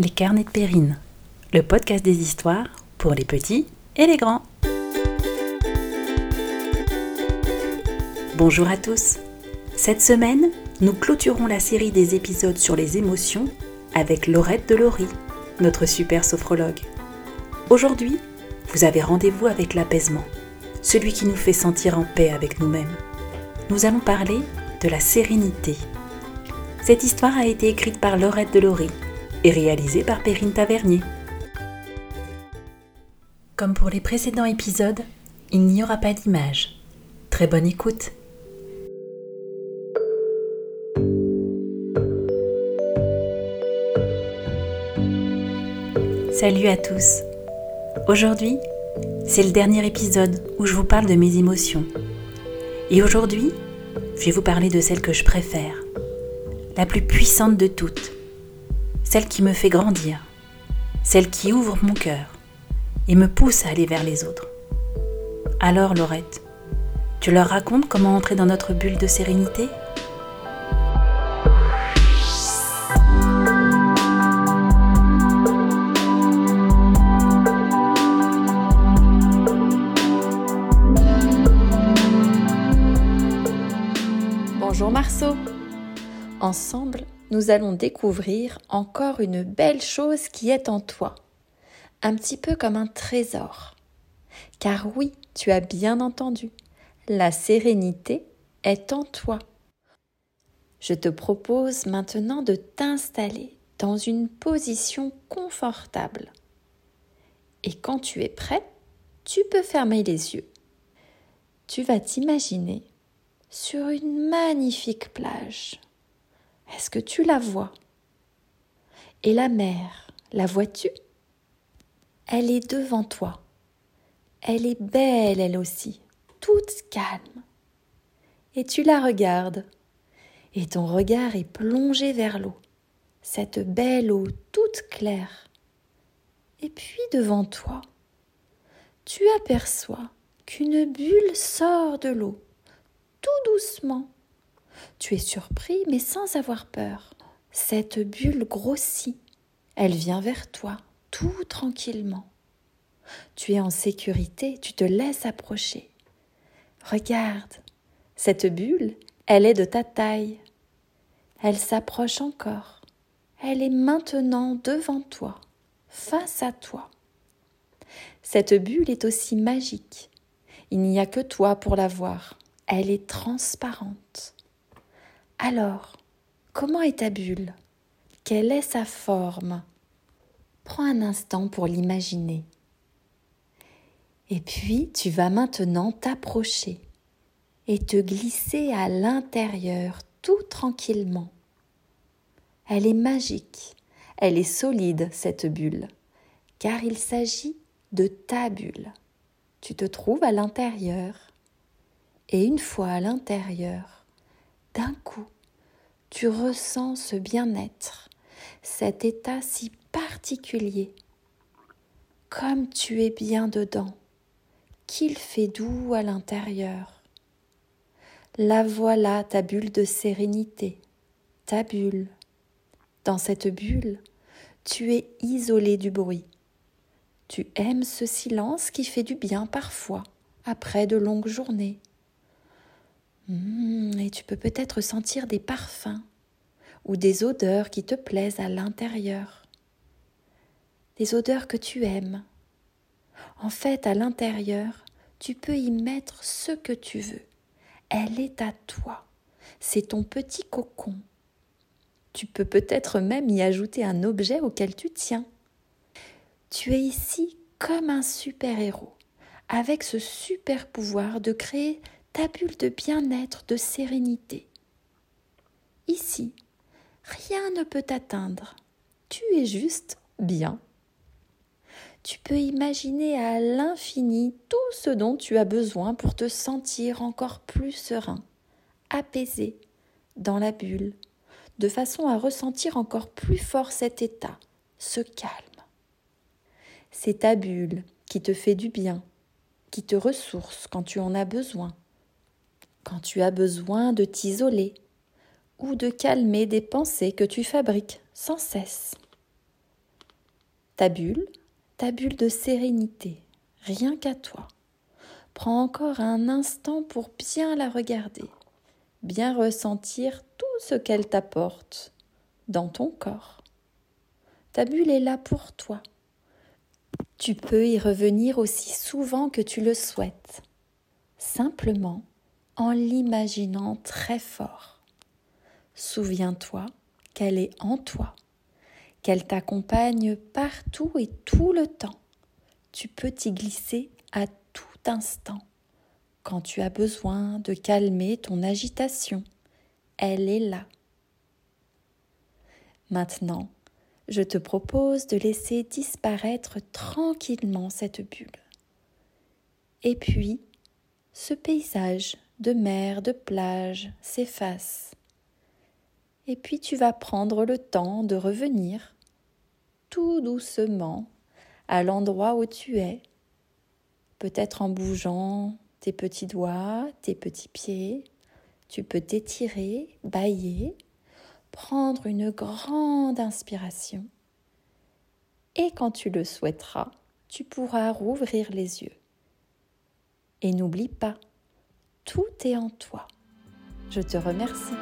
Les carnets de Périne, le podcast des histoires pour les petits et les grands. Bonjour à tous. Cette semaine, nous clôturons la série des épisodes sur les émotions avec Laurette de Laurie, notre super sophrologue. Aujourd'hui, vous avez rendez-vous avec l'apaisement, celui qui nous fait sentir en paix avec nous-mêmes. Nous allons parler de la sérénité. Cette histoire a été écrite par Laurette Delory et réalisée par Perrine Tavernier. Comme pour les précédents épisodes, il n'y aura pas d'image. Très bonne écoute. Salut à tous. Aujourd'hui, c'est le dernier épisode où je vous parle de mes émotions. Et aujourd'hui, je vais vous parler de celle que je préfère, la plus puissante de toutes, celle qui me fait grandir, celle qui ouvre mon cœur et me pousse à aller vers les autres. Alors, Laurette, tu leur racontes comment entrer dans notre bulle de sérénité? Bonjour Marceau. Ensemble, nous allons découvrir encore une belle chose qui est en toi, un petit peu comme un trésor. Car oui, tu as bien entendu, la sérénité est en toi. Je te propose maintenant de t'installer dans une position confortable. Et quand tu es prêt, tu peux fermer les yeux. Tu vas t'imaginer sur une magnifique plage. Est-ce que tu la vois? Et la mer, la vois-tu? Elle est devant toi. Elle est belle, elle aussi, toute calme. Et tu la regardes. Et ton regard est plongé vers l'eau, cette belle eau toute claire. Et puis devant toi, tu aperçois qu'une bulle sort de l'eau tout doucement. Tu es surpris mais sans avoir peur. Cette bulle grossit. Elle vient vers toi, tout tranquillement. Tu es en sécurité, tu te laisses approcher. Regarde, cette bulle, elle est de ta taille. Elle s'approche encore. Elle est maintenant devant toi, face à toi. Cette bulle est aussi magique. Il n'y a que toi pour la voir elle est transparente. Alors, comment est ta bulle? Quelle est sa forme? Prends un instant pour l'imaginer. Et puis, tu vas maintenant t'approcher et te glisser à l'intérieur tout tranquillement. Elle est magique, elle est solide, cette bulle, car il s'agit de ta bulle. Tu te trouves à l'intérieur et une fois à l'intérieur, d'un coup, tu ressens ce bien-être, cet état si particulier. Comme tu es bien dedans, qu'il fait doux à l'intérieur. La voilà ta bulle de sérénité, ta bulle. Dans cette bulle, tu es isolé du bruit. Tu aimes ce silence qui fait du bien parfois, après de longues journées. Mmh, et tu peux peut-être sentir des parfums ou des odeurs qui te plaisent à l'intérieur. Des odeurs que tu aimes. En fait, à l'intérieur, tu peux y mettre ce que tu veux. Elle est à toi. C'est ton petit cocon. Tu peux peut-être même y ajouter un objet auquel tu tiens. Tu es ici comme un super-héros, avec ce super pouvoir de créer ta bulle de bien-être, de sérénité. Ici, rien ne peut t'atteindre. Tu es juste bien. Tu peux imaginer à l'infini tout ce dont tu as besoin pour te sentir encore plus serein, apaisé, dans la bulle, de façon à ressentir encore plus fort cet état, ce calme. C'est ta bulle qui te fait du bien, qui te ressource quand tu en as besoin quand tu as besoin de t'isoler ou de calmer des pensées que tu fabriques sans cesse. Ta bulle, ta bulle de sérénité, rien qu'à toi. Prends encore un instant pour bien la regarder, bien ressentir tout ce qu'elle t'apporte dans ton corps. Ta bulle est là pour toi. Tu peux y revenir aussi souvent que tu le souhaites, simplement en l'imaginant très fort. Souviens-toi qu'elle est en toi, qu'elle t'accompagne partout et tout le temps. Tu peux t'y glisser à tout instant. Quand tu as besoin de calmer ton agitation, elle est là. Maintenant, je te propose de laisser disparaître tranquillement cette bulle. Et puis, ce paysage de mer, de plage s'efface. Et puis tu vas prendre le temps de revenir tout doucement à l'endroit où tu es, peut-être en bougeant tes petits doigts, tes petits pieds. Tu peux t'étirer, bailler, prendre une grande inspiration. Et quand tu le souhaiteras, tu pourras rouvrir les yeux. Et n'oublie pas, tout est en toi. Je te remercie.